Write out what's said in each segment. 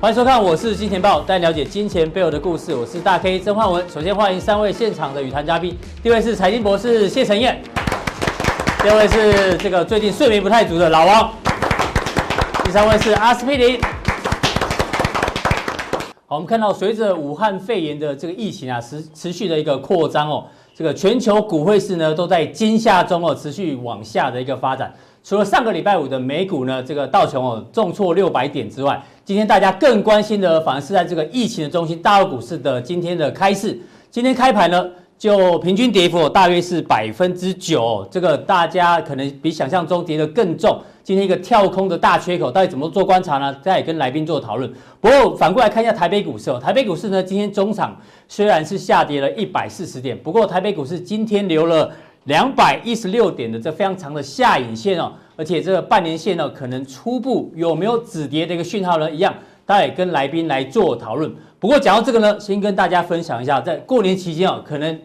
欢迎收看，我是金钱豹，带你了解金钱背后的故事。我是大 K 曾焕文。首先欢迎三位现场的语谈嘉宾，第一位是财经博士谢承彦，第二位是这个最近睡眠不太足的老王，第三位是阿司匹林。好，我们看到随着武汉肺炎的这个疫情啊持持续的一个扩张哦，这个全球股汇市呢都在惊吓中哦持续往下的一个发展。除了上个礼拜五的美股呢，这个道琼哦重挫六百点之外，今天大家更关心的反而是在这个疫情的中心，大陆股市的今天的开市。今天开盘呢，就平均跌幅大约是百分之九，这个大家可能比想象中跌得更重。今天一个跳空的大缺口，到底怎么做观察呢？再跟来宾做讨论。不过反过来看一下台北股市哦，台北股市呢今天中场虽然是下跌了一百四十点，不过台北股市今天留了。两百一十六点的这非常长的下影线哦，而且这个半年线呢，可能初步有没有止跌的一个讯号呢？一样，大家也跟来宾来做讨论。不过讲到这个呢，先跟大家分享一下，在过年期间哦，可能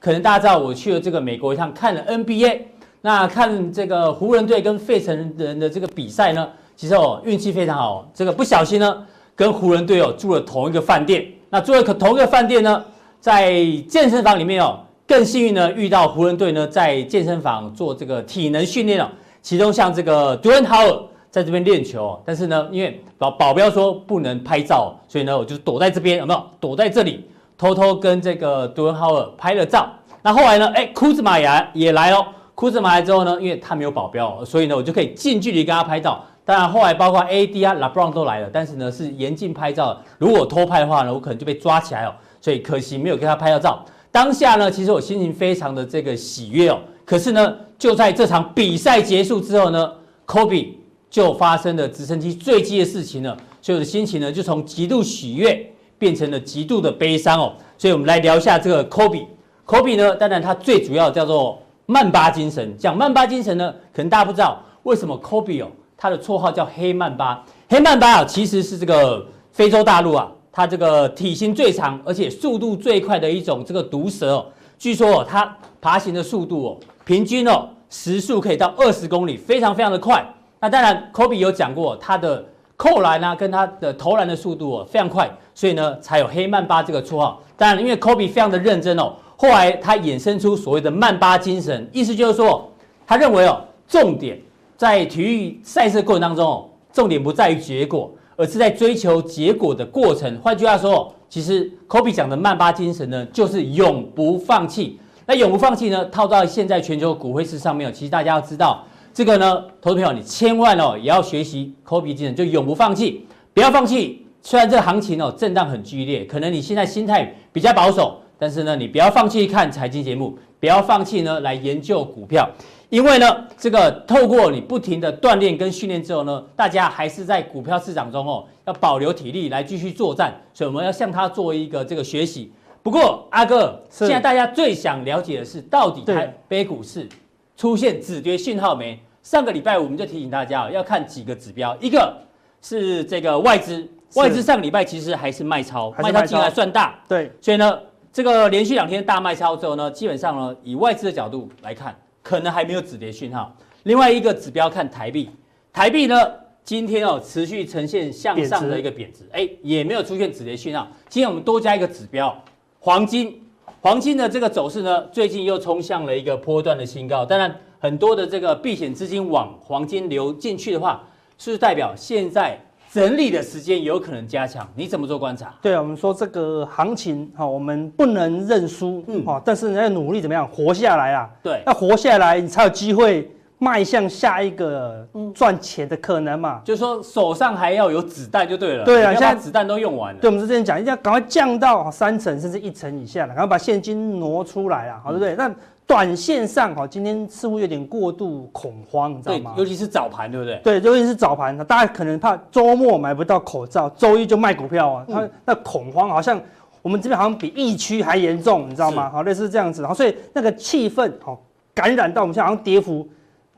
可能大家知道我去了这个美国一趟，看了 NBA，那看这个湖人队跟费城人的这个比赛呢，其实哦运气非常好，这个不小心呢跟湖人队哦住了同一个饭店，那住了同一个饭店呢，在健身房里面哦。更幸运呢，遇到湖人队呢在健身房做这个体能训练哦。其中像这个 Dwight Howard 在这边练球，但是呢，因为保保镖说不能拍照，所以呢，我就躲在这边，有没有？躲在这里，偷偷跟这个 Dwight Howard 拍了照。那后来呢，哎，库兹马也也来哦。库兹马来之后呢，因为他没有保镖，所以呢，我就可以近距离跟他拍照。当然，后来包括 AD 啊、LeBron 都来了，但是呢，是严禁拍照。如果偷拍的话呢，我可能就被抓起来哦。所以可惜没有跟他拍到照。当下呢，其实我心情非常的这个喜悦哦。可是呢，就在这场比赛结束之后呢，Kobe 就发生了直升机坠机的事情了，所以我的心情呢，就从极度喜悦变成了极度的悲伤哦。所以我们来聊一下这个 Kobe。Kobe 呢，当然他最主要叫做曼巴精神。讲曼巴精神呢，可能大家不知道为什么 Kobe 哦，他的绰号叫黑曼巴。黑曼巴啊，其实是这个非洲大陆啊。它这个体型最长，而且速度最快的一种这个毒蛇哦，据说哦，它爬行的速度哦，平均哦时速可以到二十公里，非常非常的快。那当然，Kobe 有讲过，他的扣篮啊，跟他的投篮的速度哦非常快，所以呢才有黑曼巴这个绰号。当然，因为 Kobe 非常的认真哦，后来他衍生出所谓的曼巴精神，意思就是说，他认为哦，重点在体育赛事过程当中哦，重点不在于结果。而是在追求结果的过程。换句话说，其实 Kobe 讲的曼巴精神呢，就是永不放弃。那永不放弃呢，套到现在全球股汇市上面，其实大家要知道这个呢，投资朋友你千万哦也要学习 Kobe 精神，就永不放弃，不要放弃。虽然这个行情哦震荡很剧烈，可能你现在心态比较保守，但是呢，你不要放弃看财经节目，不要放弃呢来研究股票。因为呢，这个透过你不停的锻炼跟训练之后呢，大家还是在股票市场中哦，要保留体力来继续作战，所以我们要向他做一个这个学习。不过阿哥，现在大家最想了解的是，到底台北股市出现止跌讯号没？上个礼拜我们就提醒大家要看几个指标，一个是这个外资，外资上个礼拜其实还是卖超，卖超金额算大，对，所以呢，这个连续两天大卖超之后呢，基本上呢，以外资的角度来看。可能还没有止跌讯号。另外一个指标看台币，台币呢今天哦持续呈现向上的一个贬值，哎也没有出现止跌讯号。今天我们多加一个指标，黄金，黄金的这个走势呢最近又冲向了一个波段的新高。当然很多的这个避险资金往黄金流进去的话，是代表现在？整理的时间有可能加强，你怎么做观察？对啊，我们说这个行情哈，我们不能认输，嗯哈，但是你要努力怎么样活下来啊？对，要活下来，你才有机会迈向下一个赚钱的可能嘛。就是说手上还要有子弹就对了。对啊，现在子弹都用完了。对，我们是这样讲，一定要赶快降到三成甚至一成以下了，然后把现金挪出来啊，好对不对？那。短线上哈，今天似乎有点过度恐慌，你知道吗？尤其是早盘，对不对？对，尤其是早盘，大家可能怕周末买不到口罩，周一就卖股票啊。他、嗯、那恐慌好像我们这边好像比疫区还严重，你知道吗？好，类似这样子，好，所以那个气氛好感染到我们现在好像跌幅。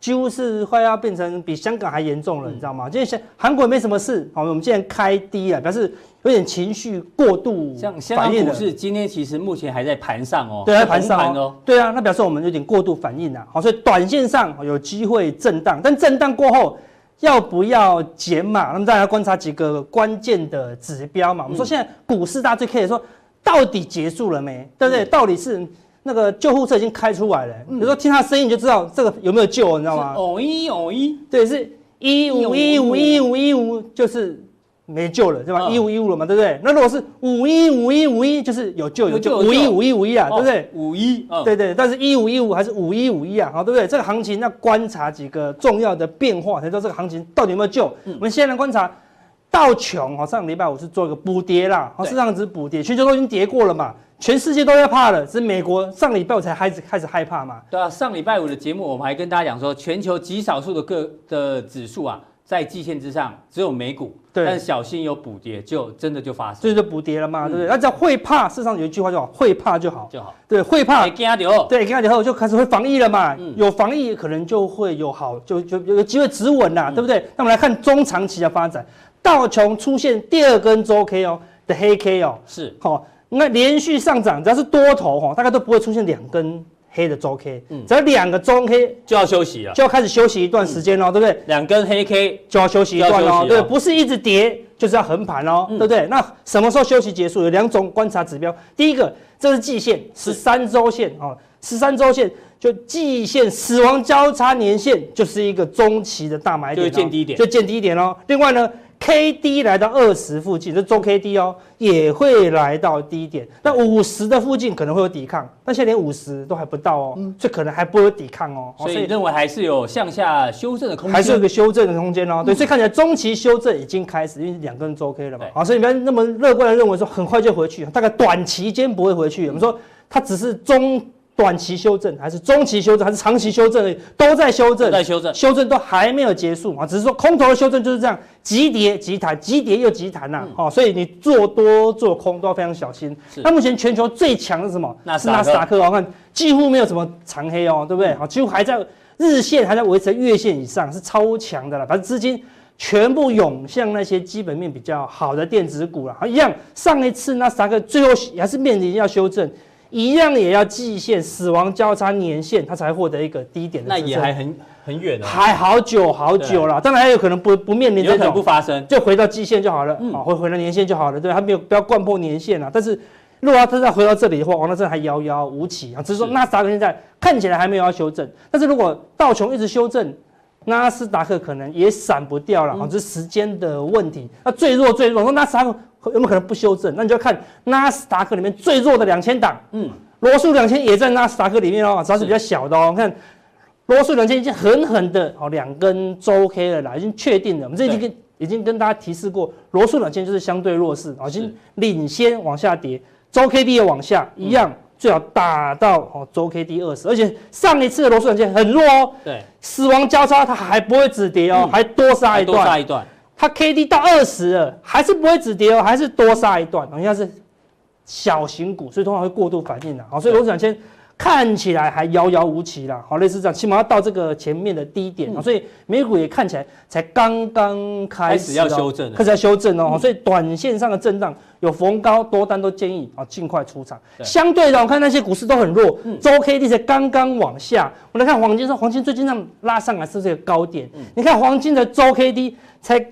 几乎是快要变成比香港还严重了，嗯、你知道吗？今天韩国也没什么事，好，我们现在开低了，表示有点情绪过度。像香港股市今天其实目前还在盘上哦，对，在盘上哦，对啊，那表示我们有点过度反应了，好，所以短线上有机会震荡，但震荡过后要不要减码？那么大家要观察几个关键的指标嘛。我们说现在股市大家最 care 说，到底结束了没？对不对？到底是？那个救护车已经开出来了，有时候听他声音你就知道这个有没有救，你知道吗？哦一哦一，对，是一五一五一五一五，就是没救了，对吧？一五一五了嘛，对不对？那如果是五一五一五一，就是有救有救，五一五一五一啊，对不对？五一，对对，但是一五一五还是五一五一啊，好，对不对？这个行情要观察几个重要的变化，才知道这个行情到底有没有救。我们现在来观察道琼，哈，上个礼拜五是做一个补跌啦，好，市场只补跌，全球都已经跌过了嘛。全世界都要怕了，只是美国上礼拜五才开始开始害怕嘛？对啊，上礼拜五的节目我们还跟大家讲说，全球极少数的个的指数啊，在季线之上，只有美股，对，但是小心有补跌，就真的就发生，这就补跌了嘛，嗯、对不对？那只要会怕，市场有一句话叫会怕就好，就好，对，会怕，对，给他留后就开始会防疫了嘛，嗯、有防疫可能就会有好，就就有机会止稳啦，嗯、对不对？那我们来看中长期的发展，道琼出现第二根周 K 哦的黑 K 哦，是。好。哦那连续上涨，只要是多头哈，大概都不会出现两根黑的周 K，嗯，只要两个周 K 就要休息了，就要开始休息一段时间喽，对不对？两根黑 K 就要休息一段喽，对，不是一直跌，就是要横盘喽，对不对？那什么时候休息结束？有两种观察指标，第一个这是季线，十三周线哦，十三周线就季线死亡交叉年线就是一个中期的大买点，就见低点，就见低点喽。另外呢？K D 来到二十附近，这周 K D 哦，也会来到低点。那五十的附近可能会有抵抗，但现在连五十都还不到哦，嗯、所以可能还不会有抵抗哦。所以你认为还是有向下修正的空间，还是有个修正的空间哦。对，所以看起来中期修正已经开始，因为两根周 K 了嘛。好，所以你不要那么乐观的认为说很快就回去，大概短期间不会回去。我们说它只是中。短期修正还是中期修正还是长期修正，都在修正，在修正，修正都还没有结束啊，只是说空头的修正就是这样，急跌急弹，急跌又急弹呐，哦，所以你做多做空都要非常小心。那目前全球最强的是什么？是纳斯达克，我看几乎没有什么长黑哦，对不对？好，几乎还在日线还在维持月线以上，是超强的了。反正资金全部涌向那些基本面比较好的电子股了，好，一样，上一次纳斯达克最后还是面临要修正。一样也要季线死亡交叉年线，它才获得一个低点的。那也还很很远呢，还好久好久了。当然还有可能不不面临这种不发生，就回到季线就好了。啊，回回到年线就好了，对，它没有不要灌破年线了。但是如果它再回到这里的话，那这还遥遥无期啊。只是说纳斯达克现在看起来还没有要修正，但是如果道琼一直修正，纳斯达克可能也闪不掉了啊，这是时间的问题。那最弱最弱，说纳斯达克。有没有可能不修正？那你就要看纳斯达克里面最弱的两千档，嗯，罗素两千也在纳斯达克里面哦，只要是比较小的哦。是。看罗素两千已经狠狠的哦两根周 K 了啦，已经确定了。我们这已经跟已经跟大家提示过，罗素两千就是相对弱势，已经领先往下跌，周 K D 也往下一样，最好打到哦周 K D 二十，而且上一次的罗素两千很弱哦，对，死亡交叉它还不会止跌哦，还多杀一段，多杀一段。它 K D 到二十了，还是不会止跌哦，还是多杀一段。好像是小型股，所以通常会过度反应的。好，所以罗素两千看起来还遥遥无期啦。好，类似这样，起码要到这个前面的低点。所以美股也看起来才刚刚开始要修正，开始要修正哦。所以短线上的震荡有逢高多单都建议啊尽快出场。相对的，我看那些股市都很弱，周 K D 才刚刚往下。我来看黄金，说黄金最近这样拉上来是这个高点。你看黄金的周 K D 才。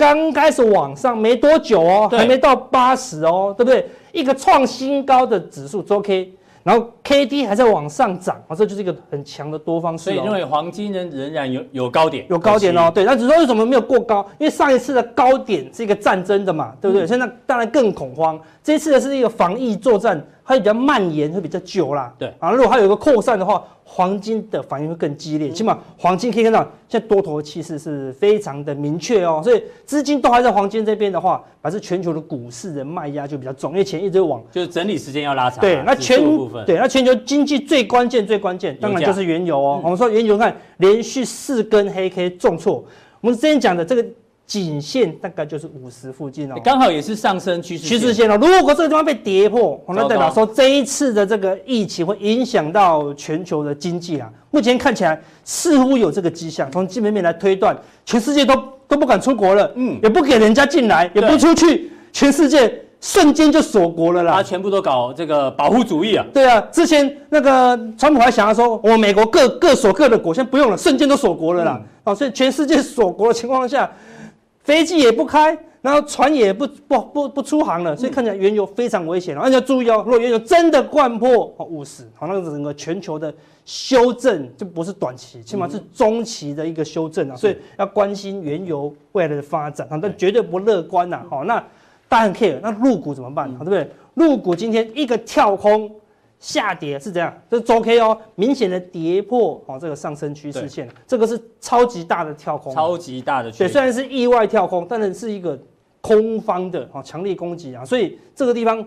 刚开始往上没多久哦，还没到八十哦，对不对？一个创新高的指数周 K，然后 K D 还在往上涨，啊，这就是一个很强的多方势。所以认为黄金仍仍然有有高点，有高点哦，对。那只是说为什么没有过高？因为上一次的高点是一个战争的嘛，对不对？现在当然更恐慌，这一次的是一个防疫作战。它比较蔓延，会比较久啦。对啊，如果它有一个扩散的话，黄金的反应会更激烈。起码黄金可以看到，现在多头的气势是非常的明确哦。所以资金都还在黄金这边的话，表示全球的股市的卖压就比较重，因为钱一直往就是整理时间要拉长。对，那全对那全球经济最关键最关键，当然就是原油哦。我们说原油看连续四根黑 K 重挫，我们之前讲的这个。颈线大概就是五十附近哦，刚好也是上升趋势趋势线哦。如果这个地方被跌破，那代表说这一次的这个疫情会影响到全球的经济啊。目前看起来似乎有这个迹象，从基本面来推断，全世界都都不敢出国了，嗯，也不给人家进来，也不出去，全世界。瞬间就锁国了啦！他全部都搞这个保护主义啊！对啊，之前那个川普还想要说，我美国各各锁各的国，现在不用了，瞬间都锁国了啦！啊、嗯，所以全世界锁国的情况下，飞机也不开，然后船也不不不不出航了，所以看起来原油非常危险。而且要注意哦，如果原油真的灌破哦五十，好，那个整个全球的修正就不是短期，起码是中期的一个修正啊，所以要关心原油未来的发展啊，但绝对不乐观呐！好，那。大家很 care，那入股怎么办？好，对不对？入股今天一个跳空下跌是怎样？这是周 K 哦，明显的跌破哦，这个上升趋势线，这个是超级大的跳空，超级大的。对，虽然是意外跳空，但是是一个空方的哦，强力攻击啊。所以这个地方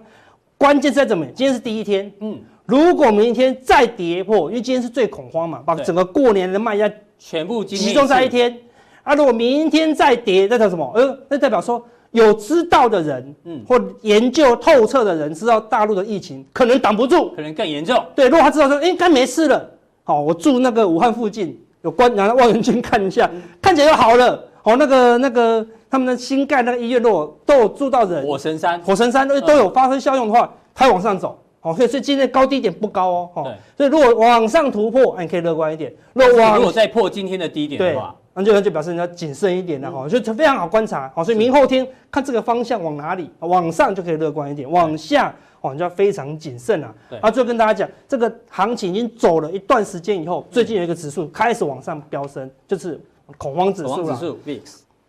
关键在怎么？今天是第一天，嗯，如果明天再跌破，因为今天是最恐慌嘛，把整个过年的卖压全部集中在一天啊。如果明天再跌，代表什么？呃，那代表说。有知道的人，嗯，或研究透彻的人，知道大陆的疫情可能挡不住，可能更严重。对，如果他知道说，应该没事了，好，我住那个武汉附近，有关，然后望远镜看一下，嗯、看起来又好了。好，那个那个他们的新盖那个医院，如果都有住到人，火神山，火神山都都有发生效用的话，它往上走。好，所以所以今天高低点不高哦。对，所以如果往上突破，你可以乐观一点。如果往如果再破今天的低点的话。那就那就表示你要谨慎一点了哈，就非常好观察，好，所以明后天看这个方向往哪里，往上就可以乐观一点，往下哦你就要非常谨慎了。对，啊，最后跟大家讲，这个行情已经走了一段时间以后，最近有一个指数开始往上飙升，就是恐慌指数了，指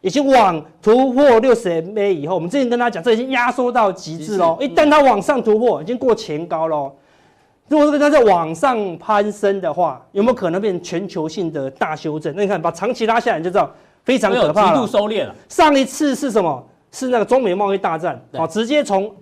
已经往突破六十 MA 以后，我们之前跟大家讲，这已经压缩到极致喽，一旦它往上突破，已经过前高喽。如果这个它在往上攀升的话，有没有可能变成全球性的大修正？那你看，把长期拉下来，你就知道非常可怕了。极度收敛了。上一次是什么？是那个中美贸易大战，啊，直接从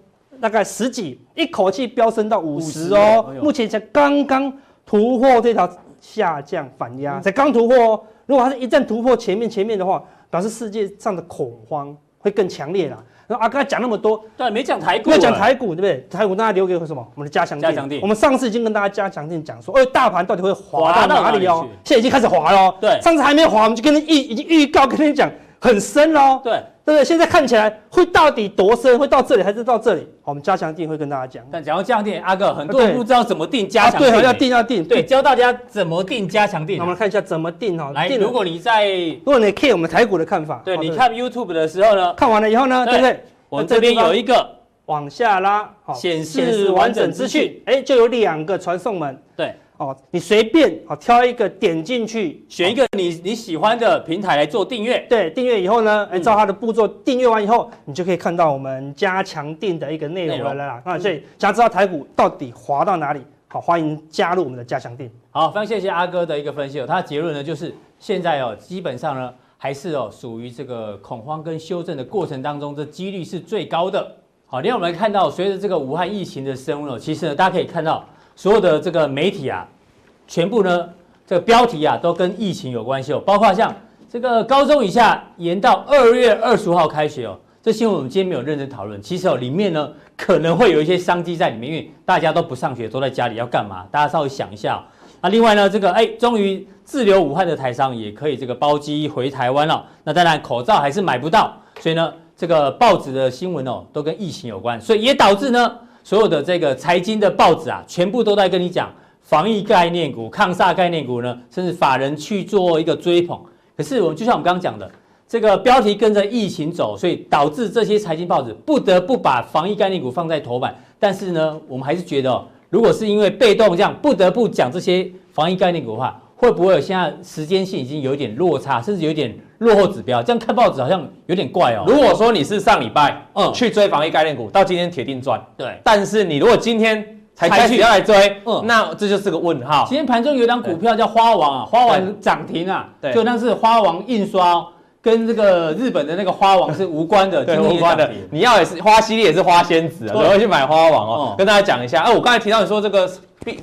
大概十几一口气飙升到五十哦。目前才刚刚突破这条下降反压，才刚突破哦。如果它是一旦突破前面前面的话，表示世界上的恐慌会更强烈了。啊，刚才讲那么多，对，没讲台股，没讲台股，对不对？台股大家留给什么？我们的加强錠。加强錠。我们上次已经跟大家加强定讲说，哎，大盘到底会滑到哪里哦？现在已经开始滑了。对，上次还没滑，我们就跟你预已经预告，跟你讲很深喽。对。对不对？现在看起来会到底多深？会到这里还是到这里？我们加强定会跟大家讲。但讲到加强定，阿哥很多人不知道怎么定加强錠。对，要定要定。对，教大家怎么定加强錠。我们看一下怎么定哈。来，如果你在，如果你 care 我们台股的看法，对，你看 YouTube 的时候呢，看完了以后呢，对不对？我这边有一个往下拉，好，显示完整资讯，哎，就有两个传送门。对。哦，你随便好挑一个点进去，选一个你你喜欢的平台来做订阅。对，订阅以后呢，按照它的步骤订阅完以后，你就可以看到我们加强定的一个内容了啦。啊，所以想要知道台股到底滑到哪里，好，欢迎加入我们的加强定。好，非常谢谢阿哥的一个分析哦。他的结论呢，就是现在哦，基本上呢，还是哦，属于这个恐慌跟修正的过程当中，这几率是最高的。好，另外我们看到，随着这个武汉疫情的升温哦，其实呢，大家可以看到。所有的这个媒体啊，全部呢，这个标题啊，都跟疫情有关系哦。包括像这个高中以下延到二月二十五号开学哦，这新闻我们今天没有认真讨论。其实哦，里面呢可能会有一些商机在里面，因为大家都不上学，都在家里要干嘛？大家稍微想一下哦。那另外呢，这个哎，终于滞留武汉的台商也可以这个包机回台湾了。那当然口罩还是买不到，所以呢，这个报纸的新闻哦，都跟疫情有关，所以也导致呢。所有的这个财经的报纸啊，全部都在跟你讲防疫概念股、抗煞概念股呢，甚至法人去做一个追捧。可是我们就像我们刚刚讲的，这个标题跟着疫情走，所以导致这些财经报纸不得不把防疫概念股放在头版。但是呢，我们还是觉得哦，如果是因为被动这样不得不讲这些防疫概念股的话，会不会有现在时间性已经有一点落差，甚至有点落后指标？这样看报纸好像有点怪哦。如果说你是上礼拜嗯去追防疫概念股，到今天铁定赚。对。但是你如果今天才开始要来追，嗯，那这就是个问号。今天盘中有一档股票叫花王啊，花王涨停啊，对，就那是花王印刷，跟这个日本的那个花王是无关的，对，无关的。你要也是花系列也是花仙子啊，怎么会去买花王哦？跟大家讲一下，哎，我刚才提到你说这个。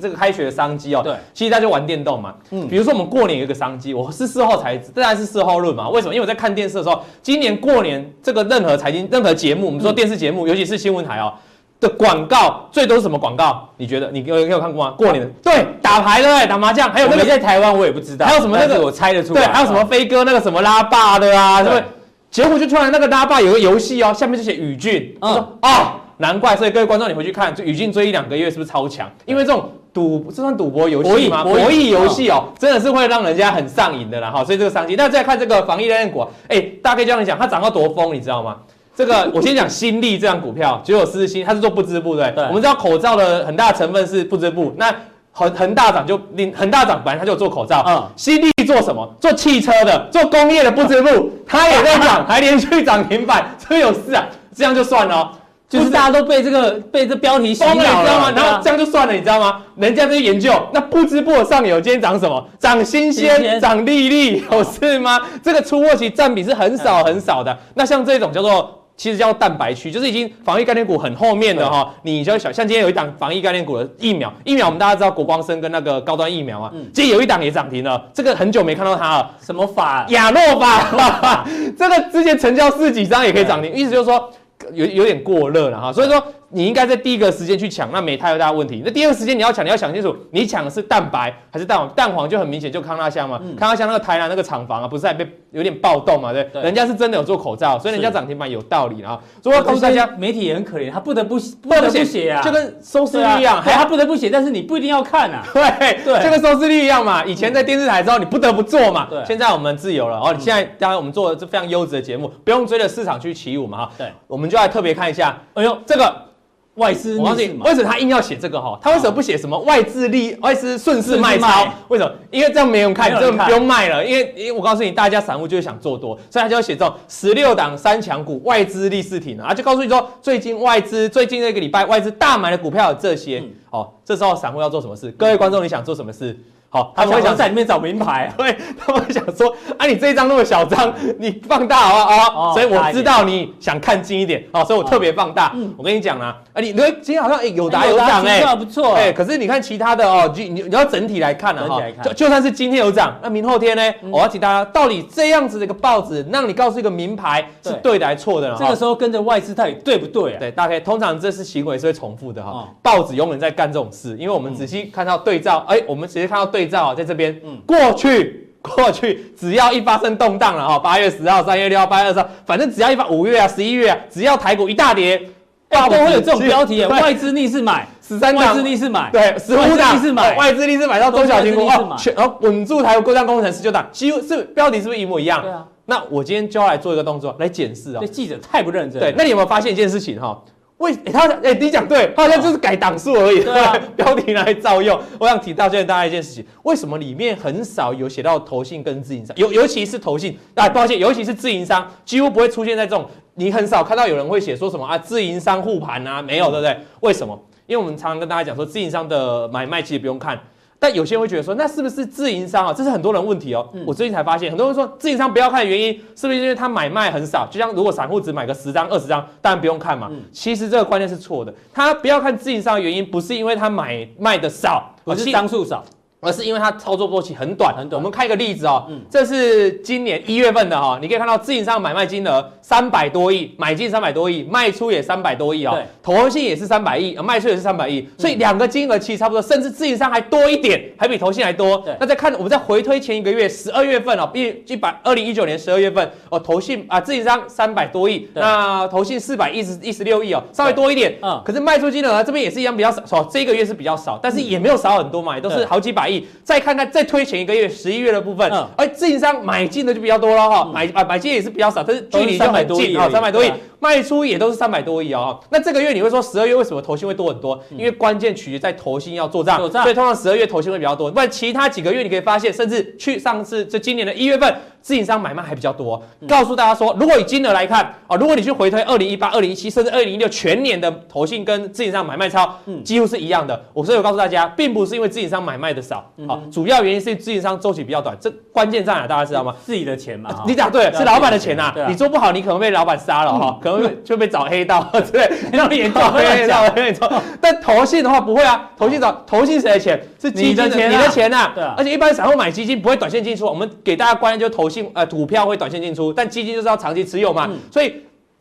这个开学的商机哦。对，其实大家就玩电动嘛。嗯，比如说我们过年有一个商机，我是事后才知，当然是事后论嘛。为什么？因为我在看电视的时候，今年过年这个任何财经任何节目，我们说电视节目，尤其是新闻台哦的广告，最多是什么广告？你觉得你有有看过吗？过年的对，打牌对，打麻将，还有那个在台湾我也不知道，还有什么那个我猜得出来，对，还有什么飞哥那个什么拉霸的啊，对不对？结果就突然那个拉霸有个游戏哦，下面就写宇俊，嗯，说啊。难怪，所以各位观众，你回去看，就宇峻追一两个月，是不是超强？因为这种赌，这算赌博游戏吗？博弈游戏哦，真的是会让人家很上瘾的啦哈。所以这个商机，那再看这个防疫概念股，哎，大家可以这样讲，它涨到多疯，你知道吗？这个我先讲新力这张股票，九九四新，它是做不织布的，对。我们知道口罩的很大成分是不织布，那恒恒大涨就另恒大涨，本来它就做口罩，嗯。新力做什么？做汽车的，做工业的不织布，它也在涨，还连续涨停板，这有事啊？这样就算了。就是大家都被这个被这标题洗脑了，你知道吗？然后这样就算了，你知道吗？人家在研究那不知不上游今天涨什么？涨新鲜，涨利率，有事吗？这个出货期占比是很少很少的。那像这种叫做，其实叫蛋白区，就是已经防疫概念股很后面的哈。你就想像今天有一档防疫概念股的疫苗，疫苗我们大家知道国光生跟那个高端疫苗啊，今天有一档也涨停了。这个很久没看到它了，什么法？亚诺法，这个之前成交四几张也可以涨停，意思就是说。有有点过热了哈，所以说。你应该在第一个时间去抢，那没太大问题。那第二个时间你要抢，你要想清楚，你抢的是蛋白还是蛋黄？蛋黄就很明显，就康纳香嘛。嗯、康纳香那个台南那个厂房啊，不是还被有点暴动嘛？对，對人家是真的有做口罩，所以人家涨停板有道理啊。所以我告诉大家，媒体也很可怜，他不得不不得不写啊，就跟收视率一样，还他不得不写，但是你不一定要看啊。对 对，就跟收视率一样嘛。以前在电视台之后，你不得不做嘛。对，现在我们自由了哦。你现在当然我们做的这非常优质的节目，不用追着市场去起舞嘛哈。对，我们就来特别看一下。哎呦，这个。外资，我告诉你，为什么他硬要写这个哈？他为什么不写什么外资利外资顺势卖超？为什么？因为这样没人看，这样不用卖了。因为，因为我告诉你，大家散户就是想做多，所以他就要写这种十六档三强股外资逆势挺啊，就告诉你说，最近外资最近那个礼拜外资大买的股票有这些。哦，这时候散户要做什么事？各位观众，你想做什么事？好，他们会想在里面找名牌，对，他们会想说，啊，你这一张那么小张，你放大好不好？哦，所以我知道你想看近一点，好，所以我特别放大。我跟你讲啊，啊，你你今天好像哎有打有涨哎，不错，哎，可是你看其他的哦，就你你要整体来看了哈，就就算是今天有涨，那明后天呢？我要请大家，到底这样子的一个报纸，让你告诉一个名牌是对的还是错的？这个时候跟着外资到底对不对啊？对，大概通常这是行为是会重复的哈，报纸永远在干这种事，因为我们仔细看到对照，哎，我们直接看到对照啊，在这边。嗯，过去 过去，只要一发生动荡了哈，八月十号、三月六号、八月二十号，反正只要一发五月啊、十一月啊，只要台股一大跌，都会有这种标题，外资逆势买十三档，外资逆势买，对，十五档逆势买，外资逆势买到中小型股哦，全然后稳住台股，过江工程十九档，几乎是标题是不是一模一样？对啊。那我今天就要来做一个动作，来检视啊。这记者太不认真。对，那你有没有发现一件事情哈？为他哎，你讲对，他好像就是改档数而已，对啊，标题拿来照用。我想提到现在大家一件事情，为什么里面很少有写到投信跟自营商？尤尤其是投信，啊，抱歉，尤其是自营商，几乎不会出现在这种，你很少看到有人会写说什么啊，自营商护盘啊，没有，对不对？为什么？因为我们常常跟大家讲说，自营商的买卖其实不用看。但有些人会觉得说，那是不是自营商啊？这是很多人问题哦。嗯、我最近才发现，很多人说自营商不要看的原因，是不是因为他买卖很少？就像如果散户只买个十张、二十张，当然不用看嘛。嗯、其实这个观念是错的。他不要看自营商的原因，不是因为他买卖的少，而是张数少。而是因为它操作周期很短很短。我们看一个例子哦，嗯、这是今年一月份的哈、哦，你可以看到自营商买卖金额三百多亿，买进三百多亿，卖出也三百多亿哦。对，投信也是三百亿，卖出也是三百亿，所以两个金额其实差不多，甚至自营商还多一点，还比投信还多。那再看我们再回推前一个月十二月份哦，一一百二零一九年十二月份哦，投信啊自营商三百多亿，那投信四百一十一十六亿哦，稍微多一点。嗯，可是卖出金额呢这边也是一样比较少，哦，这个月是比较少，但是也没有少很多嘛，也都是好几百亿。再看看，再推前一个月十一月的部分，而自营商买进的就比较多了哈，买啊买进也是比较少，但是距离就很近啊，三百多亿，卖出也都是三百多亿哦。那这个月你会说十二月为什么投信会多很多？因为关键取决在投信要做账，所以通常十二月投信会比较多。不然其他几个月你可以发现，甚至去上次这今年的一月份。自营商买卖还比较多，告诉大家说，如果以金额来看啊，如果你去回推二零一八、二零一七，甚至二零一六全年的投信跟自营商买卖超，嗯，几乎是一样的。我所以我告诉大家，并不是因为自营商买卖的少，好，主要原因是自营商周期比较短。这关键在哪？大家知道吗？自己的钱嘛，你讲对，是老板的钱呐。你做不好，你可能被老板杀了哈，可可能就被找黑道，对？那么严重，黑道没错。但投信的话不会啊，投信找投信谁的钱？是基金的钱，你的钱呐。对啊。而且一般散户买基金不会短线进出，我们给大家观念就是投信呃股票会短线进出，但基金就是要长期持有嘛，所以。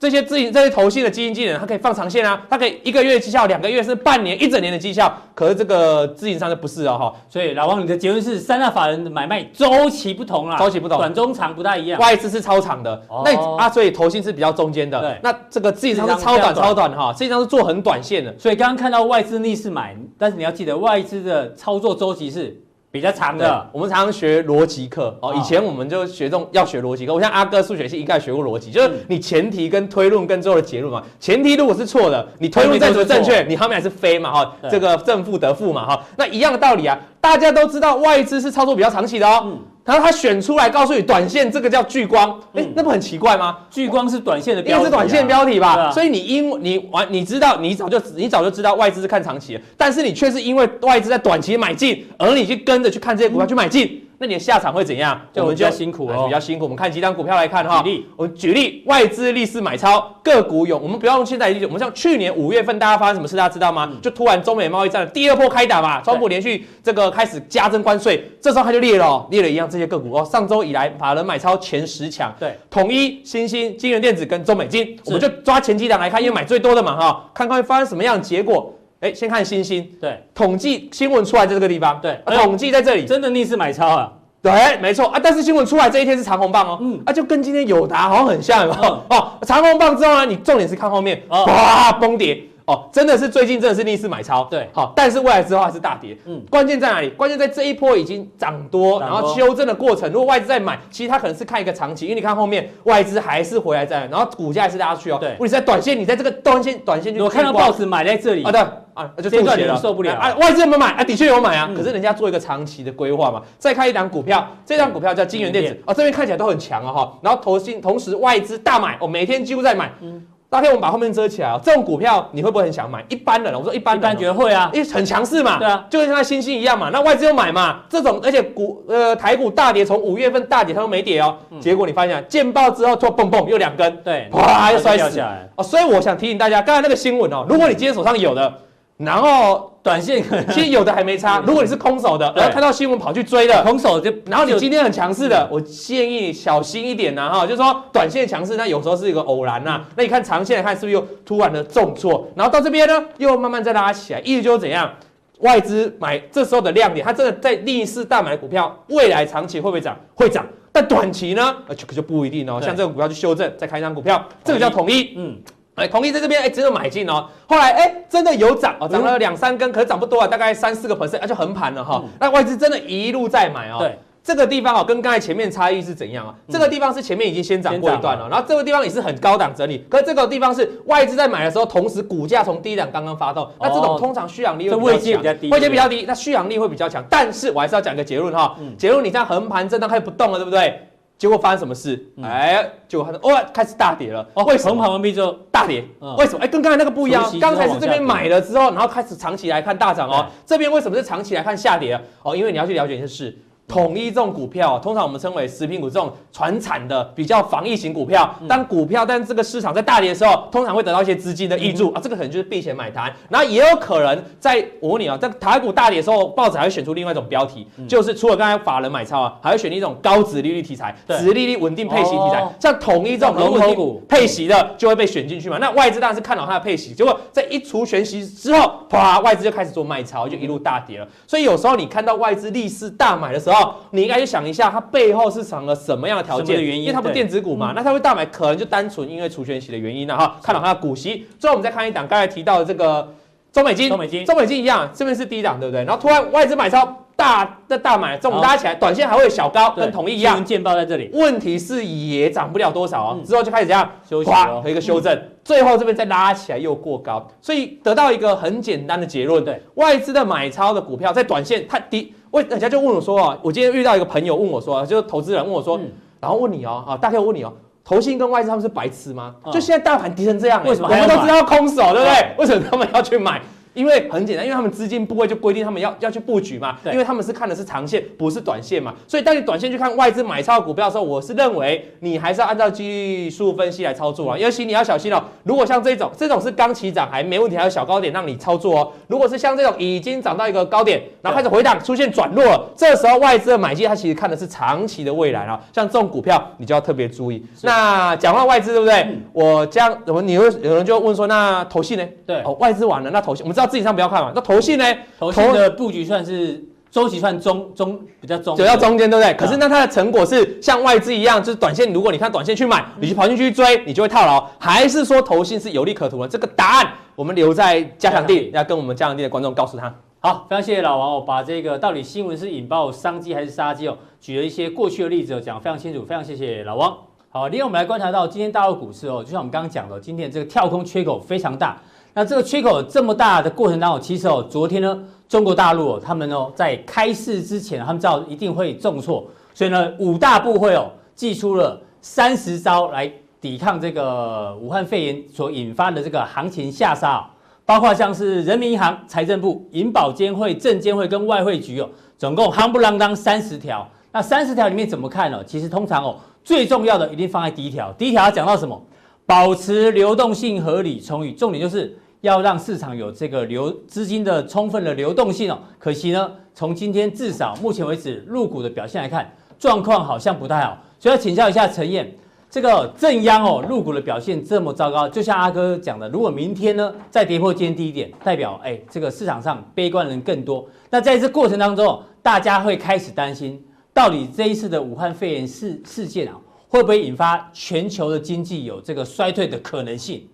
这些自营这些投信的基金经理人，他可以放长线啊，他可以一个月绩效，两个月是半年、一整年的绩效。可是这个自营商就不是哦，哈。所以老王，你的结论是三大法人的买卖周期不同啦，周期不同，短中长不大一样。外资是超长的，哦、那啊，所以投信是比较中间的。对，那这个自营商是超短、超短哈，自营商是做很短线的。所以刚刚看到外资逆势买，但是你要记得外资的操作周期是。比较长的，我们常常学逻辑课哦。以前我们就学这种要学逻辑课。我像阿哥数学系一概学过逻辑，就是你前提跟推论跟最后的结论嘛。前提如果是错的，你推论再怎么正确，你后面还是非嘛哈。这个正负得负嘛哈。那一样的道理啊，大家都知道外资是操作比较长期的哦。然后他选出来告诉你，短线这个叫聚光，哎，那不很奇怪吗？聚光是短线的标题，一是短线标题吧？所以你因你完，你知道，你早就你早就知道外资是看长期的，但是你却是因为外资在短期买进，而你去跟着去看这些股票去买进。那你的下场会怎样？就我们就要辛苦哦，比较辛苦。我们看几档股票来看哈。举例，我们举例，外资逆势买超个股有，我们不要用现在例子，我们像去年五月份，大家发生什么事？大家知道吗？就突然中美贸易战第二波开打嘛，川普连续这个开始加征关税，这时候它就裂了，裂了一样这些个股哦。上周以来，法人买超前十强，对，统一、新兴、金源电子跟中美金，我们就抓前几档来看，因为买最多的嘛哈，看看会发生什么样的结果。哎，先看星星，对，统计新闻出来在这个地方，对，统计在这里，真的逆势买超啊。对，没错。啊，但是新闻出来这一天是长红棒哦，嗯，啊，就跟今天友达好像很像，有没有？哦，长红棒之后呢，你重点是看后面，哇，崩跌，哦，真的是最近真的是逆势买超，对，好，但是未来之后还是大跌，嗯，关键在哪里？关键在这一波已经涨多，然后修正的过程，如果外资在买，其实它可能是看一个长期，因为你看后面外资还是回来在，然后股价还是拉出去哦，对，问题在短线，你在这个短线短线就我看到报纸买在这里，啊，对。啊，就这段你受不了。啊！外资有没有买？啊？的确有买啊，可是人家做一个长期的规划嘛。再看一档股票，这档股票叫金源电子。啊，这边看起来都很强啊哈。然后投信同时外资大买哦，每天几乎在买。嗯，大天我们把后面遮起来啊。这种股票你会不会很想买？一般人，我说一般，一般觉得会啊，因为很强势嘛。对啊，就跟像星星一样嘛。那外资又买嘛？这种而且股呃台股大跌，从五月份大跌它都没跌哦。结果你发现见报之后，突然蹦蹦又两根，对，啪又摔死哦。所以我想提醒大家，刚才那个新闻哦，如果你今天手上有的。然后短线 其实有的还没差。如果你是空手的，然后看到新闻跑去追的，空手就，然后你今天很强势的，我建议你小心一点呐哈，就是说短线强势，那有时候是一个偶然呐。那你看长线来看，是不是又突然的重挫？然后到这边呢，又慢慢再拉起来，意思就是怎样？外资买这时候的亮点，它真的在逆势大买股票，未来长期会不会涨？会涨，但短期呢？呃，就就不一定哦。像这个股票去修正，再开一张股票，这个叫统一，嗯。哎，同意在这边哎，真的买进哦。后来哎，真的有涨哦，涨了两三根，可是涨不多啊，大概三四个 percent，啊，就横盘了哈。那外资真的一路在买哦。对，这个地方哦，跟刚才前面差异是怎样啊？这个地方是前面已经先涨过一段了，然后这个地方也是很高档整理，可是这个地方是外资在买的时候，同时股价从低档刚刚发动，那这种通常续航力会比较低，位阶比较低，那续航力会比较强。但是我还是要讲一个结论哈，结论你这样横盘震荡开始不动了，对不对？结果发生什么事？哎，结果哦，开始大跌了。哦，为什么？横盘完毕之后大跌？为什么？哎，跟刚才那个不一样。刚才是这边买了之后，然后开始长期来看大涨哦。这边为什么是长期来看下跌？哦，因为你要去了解一件事。统一这种股票，通常我们称为食品股，这种传产的比较防疫型股票。当股票，但这个市场在大跌的时候，通常会得到一些资金的挹注啊，这个可能就是避险买单。然后也有可能在我问你啊，在台股大跌的时候，报纸还会选出另外一种标题，就是除了刚才法人买超啊，还会选一种高值利率题材，值利率稳定配息题材，像统一这种龙头股配息的就会被选进去嘛。那外资当然是看好它的配息，结果在一除权息之后，啪，外资就开始做卖超，就一路大跌了。所以有时候你看到外资逆势大买的时候，你应该去想。一下它背后是藏了什么样的条件的原因？因为它不是电子股嘛，那它会大买，可能就单纯因为除权息的原因呢哈。看到它的股息，最后我们再看一档，刚才提到的这个中美金，中美金，中美金一样，这边是低档，对不对？然后突然外资买超大的大买，这种拉起来，短线还会有小高，跟统一一样，见报在这里。问题是也涨不了多少哦，之后就开始这样休息，哇，有一个修正，最后这边再拉起来又过高，所以得到一个很简单的结论：对，外资的买超的股票在短线它低。问人家就问我说啊，我今天遇到一个朋友问我说，就是投资人问我说，然后问你哦，啊，大概我问你哦，投信跟外资他们是白痴吗？就现在大盘跌成这样，为什么？我们都知道空手，对不对？为什么他们要去买？因为很简单，因为他们资金部位就规定他们要要去布局嘛，因为他们是看的是长线，不是短线嘛。所以当你短线去看外资买超股票的时候，我是认为你还是要按照技术分析来操作啊。尤其你要小心哦，如果像这种这种是刚起涨还没问题，还有小高点让你操作哦。如果是像这种已经涨到一个高点，然后开始回档出现转弱了，这时候外资的买进，它其实看的是长期的未来啊。像这种股票，你就要特别注意。那讲到外资，对不对？嗯、我将我你会有人就问说，那投信呢？对，哦，外资完了，那投信我们知道自己上不要看嘛。那投信呢？投信的布局算是周期算中中比较中，走到中间，对不对？嗯、可是那它的成果是像外资一样，就是短线，如果你看短线去买，你去跑进去追，你就会套牢，还是说投信是有利可图的？这个答案我们留在加强地，要跟我们加强地的观众告诉他。好，非常谢谢老王哦，把这个到底新闻是引爆商机还是杀机哦，举了一些过去的例子讲得非常清楚，非常谢谢老王。好，另外我们来观察到今天大陆股市哦，就像我们刚刚讲的，今天这个跳空缺口非常大。那这个缺口这么大的过程当中，其实哦，昨天呢，中国大陆哦，他们哦在开市之前，他们知道一定会重挫，所以呢，五大部会哦，祭出了三十招来抵抗这个武汉肺炎所引发的这个行情下杀。包括像是人民银行、财政部、银保监会、证监会跟外汇局哦，总共夯不啷当三十条。那三十条里面怎么看呢？其实通常哦，最重要的一定放在第一条。第一条要讲到什么？保持流动性合理充裕，重点就是要让市场有这个流资金的充分的流动性哦。可惜呢，从今天至少目前为止入股的表现来看，状况好像不太好。所以要请教一下陈燕。这个正央哦，入股的表现这么糟糕，就像阿哥讲的，如果明天呢再跌破今天低点，代表哎，这个市场上悲观人更多。那在这过程当中，大家会开始担心，到底这一次的武汉肺炎事事件啊，会不会引发全球的经济有这个衰退的可能性？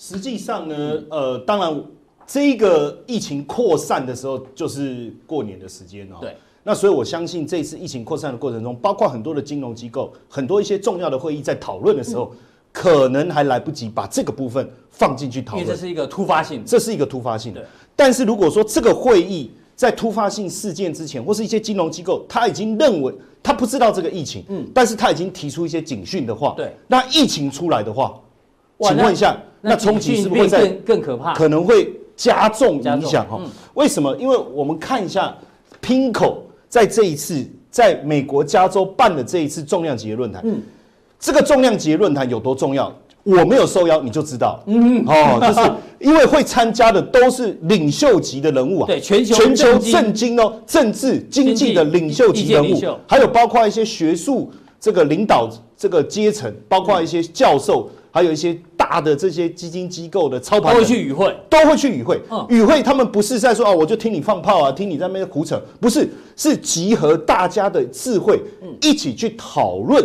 好，实际上呢，呃，当然这个疫情扩散的时候，就是过年的时间哦。对。那所以，我相信这次疫情扩散的过程中，包括很多的金融机构，很多一些重要的会议在讨论的时候，可能还来不及把这个部分放进去讨论。因为这是一个突发性，这是一个突发性的。但是如果说这个会议在突发性事件之前，或是一些金融机构他已经认为他不知道这个疫情，嗯，但是他已经提出一些警讯的话，对，那疫情出来的话，请问一下，那冲击是不是会在更更可怕？可能会加重影响哈？为什么？因为我们看一下 PIMCO。在这一次，在美国加州办的这一次重量级的论坛，嗯，这个重量级论坛有多重要？我没有受邀，你就知道，嗯，哦，就是 因为会参加的都是领袖级的人物啊，对，全球全球政经哦，政治经济的领袖级人物，还有包括一些学术这个领导这个阶层，包括一些教授。还有一些大的这些基金机构的操盘都会去与会，都会去与会。嗯，与会他们不是在说啊，我就听你放炮啊，听你在那边胡扯，不是，是集合大家的智慧，一起去讨论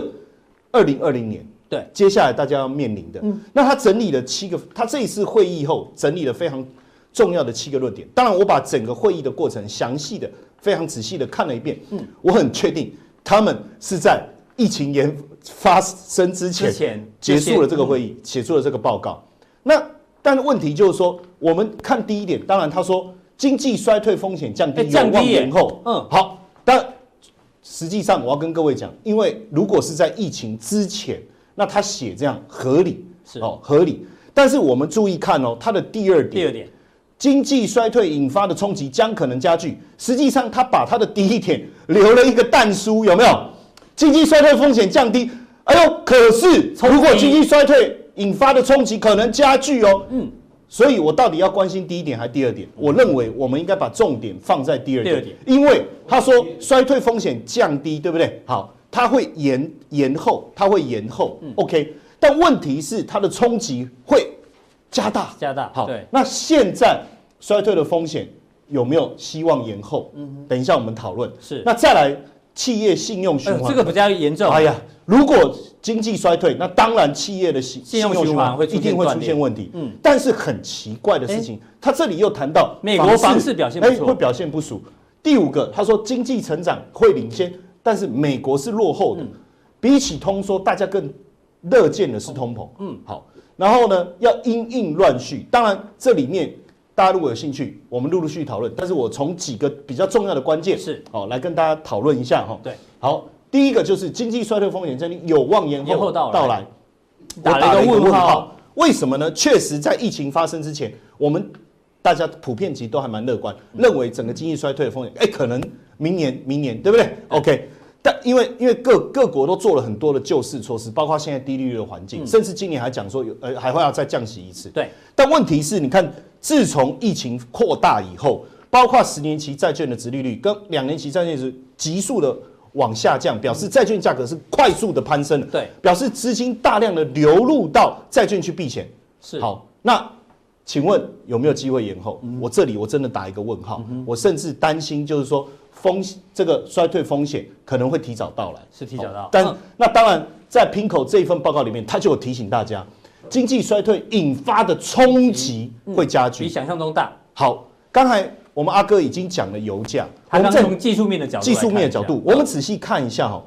二零二零年对接下来大家要面临的。嗯，那他整理了七个，他这一次会议后整理了非常重要的七个论点。当然，我把整个会议的过程详细的、非常仔细的看了一遍。嗯，我很确定他们是在。疫情研发生之前，结束了这个会议，写出了这个报告。那但问题就是说，我们看第一点，当然他说经济衰退风险降低，有望延后。嗯，好。但实际上我要跟各位讲，因为如果是在疫情之前，那他写这样合理是哦合理。但是我们注意看哦，他的第二点，第二点，经济衰退引发的冲击将可能加剧。实际上他把他的第一点留了一个淡书，有没有？经济衰退风险降低，哎呦，可是如果经济衰退引发的冲击可能加剧哦，嗯，所以我到底要关心第一点还是第二点？我认为我们应该把重点放在第二点，因为他说衰退风险降低，对不对？好，它会延延后，它会延后，嗯，OK，但问题是它的冲击会加大，加大，好，那现在衰退的风险有没有希望延后？嗯，等一下我们讨论，是，那再来。企业信用循环、呃，这个比较严重。哎呀，如果经济衰退，那当然企业的信信用循环会一定会出现问题。嗯，但是很奇怪的事情，他这里又谈到美国房市表现不错，会表现不俗。第五个，他说经济成长会领先，但是美国是落后的。比起通缩，大家更乐见的是通膨。嗯，好，然后呢，要因应乱序，当然这里面。大家如果有兴趣，我们陆陆续续讨论。但是我从几个比较重要的关键是，哦来跟大家讨论一下哈。对，好，第一个就是经济衰退风险真的有望延后到来，我打了一个问号。为什么呢？确实在疫情发生之前，我们大家普遍其实都还蛮乐观，认为整个经济衰退的风险，哎，可能明年明年对不对？OK，但因为因为各各国都做了很多的救市措施，包括现在低利率的环境，甚至今年还讲说有呃还会要再降息一次。对，但问题是，你看自从疫情扩大以后，包括十年期债券的殖利率跟两年期债券是急速的往下降，表示债券价格是快速的攀升的。对，表示资金大量的流入到债券去避险。是，好，那请问有没有机会延后？嗯、我这里我真的打一个问号。嗯、我甚至担心，就是说风这个衰退风险可能会提早到来。是提早到。但、嗯、那当然，在 PINKO 这一份报告里面，他就有提醒大家，经济衰退引发的冲击会加剧，比想象中大。好，刚才。我们阿哥已经讲了油价，我们从技术面的角度，技术面的角度，我们仔细看一下哈。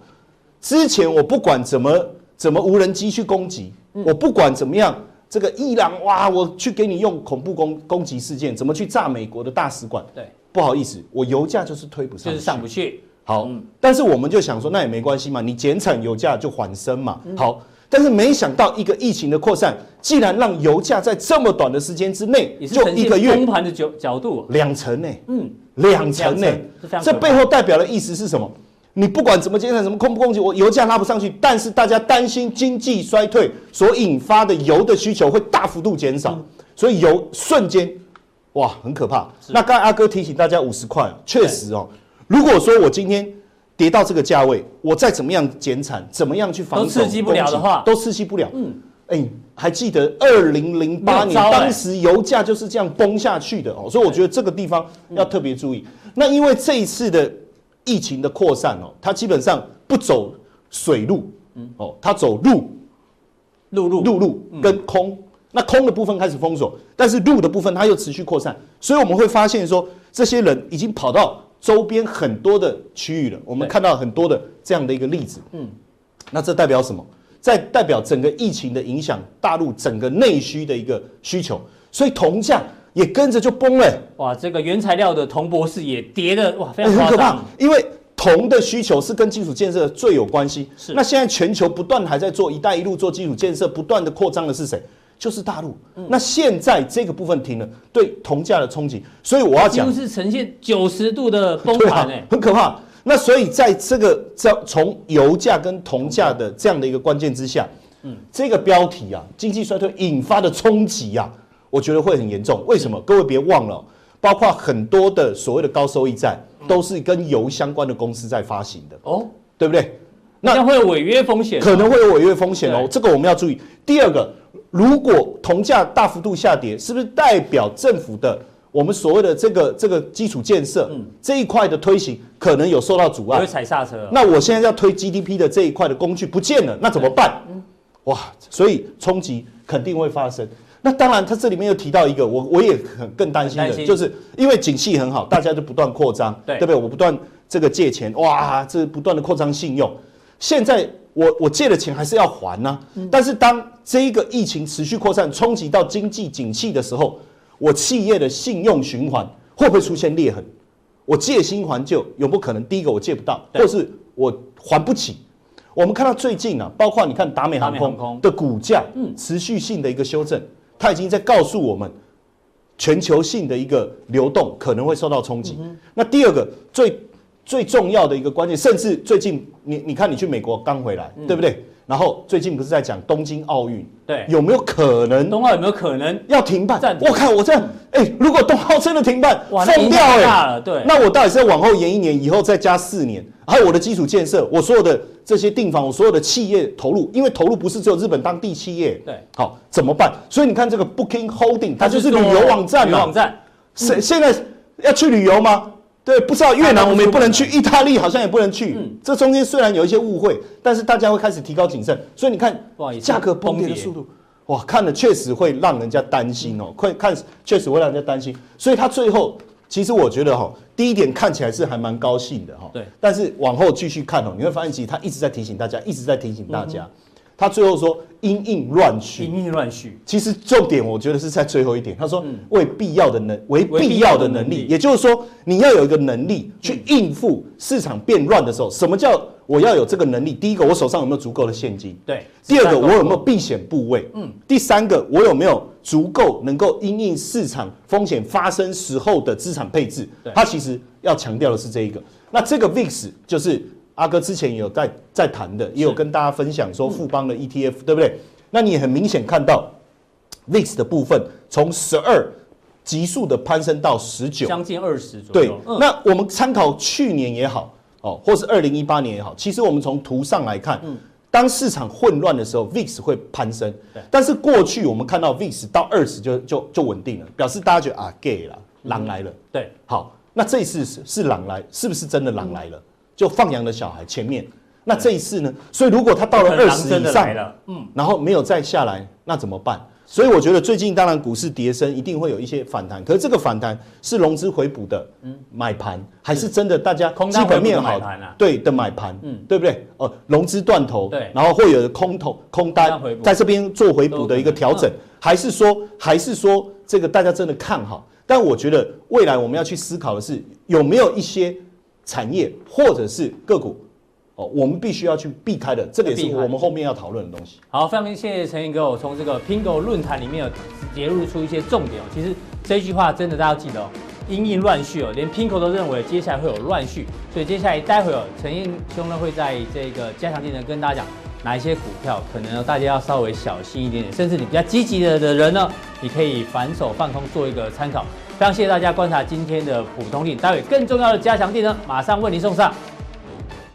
之前我不管怎么怎么无人机去攻击，我不管怎么样，这个伊朗哇，我去给你用恐怖攻攻击事件，怎么去炸美国的大使馆？对，不好意思，我油价就是推不上，就是上不去。好，但是我们就想说，那也没关系嘛，你减产，油价就缓升嘛。好。但是没想到一个疫情的扩散，竟然让油价在这么短的时间之内，就一个月崩盘的角角度两成呢？嗯，两成呢？这背后代表的意思是什么？你不管怎么减产，怎么控不控制，我油价拉不上去，但是大家担心经济衰退所引发的油的需求会大幅度减少，所以油瞬间哇很可怕。那刚才阿哥提醒大家五十块，确实哦，如果说我今天。跌到这个价位，我再怎么样减产，怎么样去防守，都刺激不了的话，都刺激不了。嗯，哎，还记得二零零八年当时油价就是这样崩下去的哦，所以我觉得这个地方要特别注意。那因为这一次的疫情的扩散哦，它基本上不走水路，嗯，哦，它走陆陆路陆路跟空，那空的部分开始封锁，但是陆的部分它又持续扩散，所以我们会发现说，这些人已经跑到。周边很多的区域了，我们看到很多的这样的一个例子。嗯，那这代表什么？在代表整个疫情的影响，大陆整个内需的一个需求，所以铜价也跟着就崩了。哇，这个原材料的铜博士也跌的哇，非常很可怕。因为铜的需求是跟基础建设最有关系。是。那现在全球不断还在做“一带一路”做基础建设，不断的扩张的是谁？就是大陆，那现在这个部分停了，对铜价的冲击，所以我要讲，就是呈现九十度的 崩盘，哎，很可怕。那所以在这个在从油价跟铜价的这样的一个关键之下，嗯，这个标题啊，经济衰退引发的冲击啊，我觉得会很严重。为什么？各位别忘了，包括很多的所谓的高收益债，都是跟油相关的公司在发行的，哦，对不对？那会有违约风险，可能会有违约风险哦，这个我们要注意。第二个。如果铜价大幅度下跌，是不是代表政府的我们所谓的这个这个基础建设，嗯，这一块的推行可能有受到阻碍，会踩刹车。那我现在要推 GDP 的这一块的工具不见了，那怎么办？哇，所以冲击肯定会发生。那当然，他这里面又提到一个，我我也很更担心的，就是因为景气很好，大家就不断扩张，对不对？我不断这个借钱，哇，这不断的扩张信用，现在。我我借的钱还是要还呢、啊，但是当这一个疫情持续扩散，冲击到经济景气的时候，我企业的信用循环会不会出现裂痕？我借新还旧有不可能？第一个我借不到，或是我还不起。我们看到最近啊，包括你看达美航空的股价，持续性的一个修正，它已经在告诉我们，全球性的一个流动可能会受到冲击。那第二个最。最重要的一个关键，甚至最近你你看，你去美国刚回来，嗯、对不对？然后最近不是在讲东京奥运，对，有没有可能？冬奥有没有可能要停办？我看我这样，哎、欸，如果冬奥真的停办，疯掉哎、欸，对，那我到底是要往后延一年，以后再加四年？还有我的基础建设，我所有的这些订房，我所有的企业投入，因为投入不是只有日本当地企业，对，好怎么办？所以你看这个 Booking Holding，它就是旅游网站嘛，网站，现、嗯、现在要去旅游吗？对，不知道越南我们也不能去，意大利好像也不能去。嗯，这中间虽然有一些误会，但是大家会开始提高谨慎。所以你看，价格崩跌的速度，哇，看了确实会让人家担心哦。会看，确实会让人家担心。所以他最后，其实我觉得哈，第一点看起来是还蛮高兴的哈。对。但是往后继续看哦，你会发现其实他一直在提醒大家，一直在提醒大家，他最后说因应乱序，因应乱序。其实重点我觉得是在最后一点，他说为必要的能为必要的能力，也就是说你要有一个能力去应付市场变乱的时候。什么叫我要有这个能力？第一个，我手上有没有足够的现金？对。第二个，我有没有避险部位？嗯。第三个，我有没有足够能够因应市场风险发生时候的资产配置？对。他其实要强调的是这一个。那这个 VIX 就是。阿哥之前有在在谈的，也有跟大家分享说富邦的 ETF，对不对？那你很明显看到 VIX 的部分从十二急速的攀升到十九，将近二十左右。对，那我们参考去年也好，哦，或是二零一八年也好，其实我们从图上来看，当市场混乱的时候，VIX 会攀升。但是过去我们看到 VIX 到二十就就就稳定了，表示大家觉得啊，gay 了，狼来了。对，好，那这一次是是狼来，是不是真的狼来了？就放羊的小孩前面，那这一次呢？所以如果他到了二十以上，嗯，然后没有再下来，那怎么办？所以我觉得最近当然股市跌升，一定会有一些反弹。可是这个反弹是融资回补的买盘，还是真的大家基本面好对的买盘？嗯，对不对？哦，融资断头，对，然后会有空头空单在这边做回补的一个调整，还是说还是说这个大家真的看好？但我觉得未来我们要去思考的是有没有一些。产业或者是个股，哦，我们必须要去避开的，这个也是我们后面要讨论的东西。好，非常谢谢陈昕哥，我从这个 Pingo 论坛里面有揭露出一些重点哦。其实这句话真的大家要记得哦，因应乱序哦，连 Pingo 都认为接下来会有乱序，所以接下来待会儿陈昕兄呢会在这个加强錠呢跟大家讲哪一些股票可能大家要稍微小心一点点，甚至你比较积极的的人呢，你可以反手放空做一个参考。非常谢谢大家观察今天的普通錠，待会更重要的加强錠呢，马上为您送上。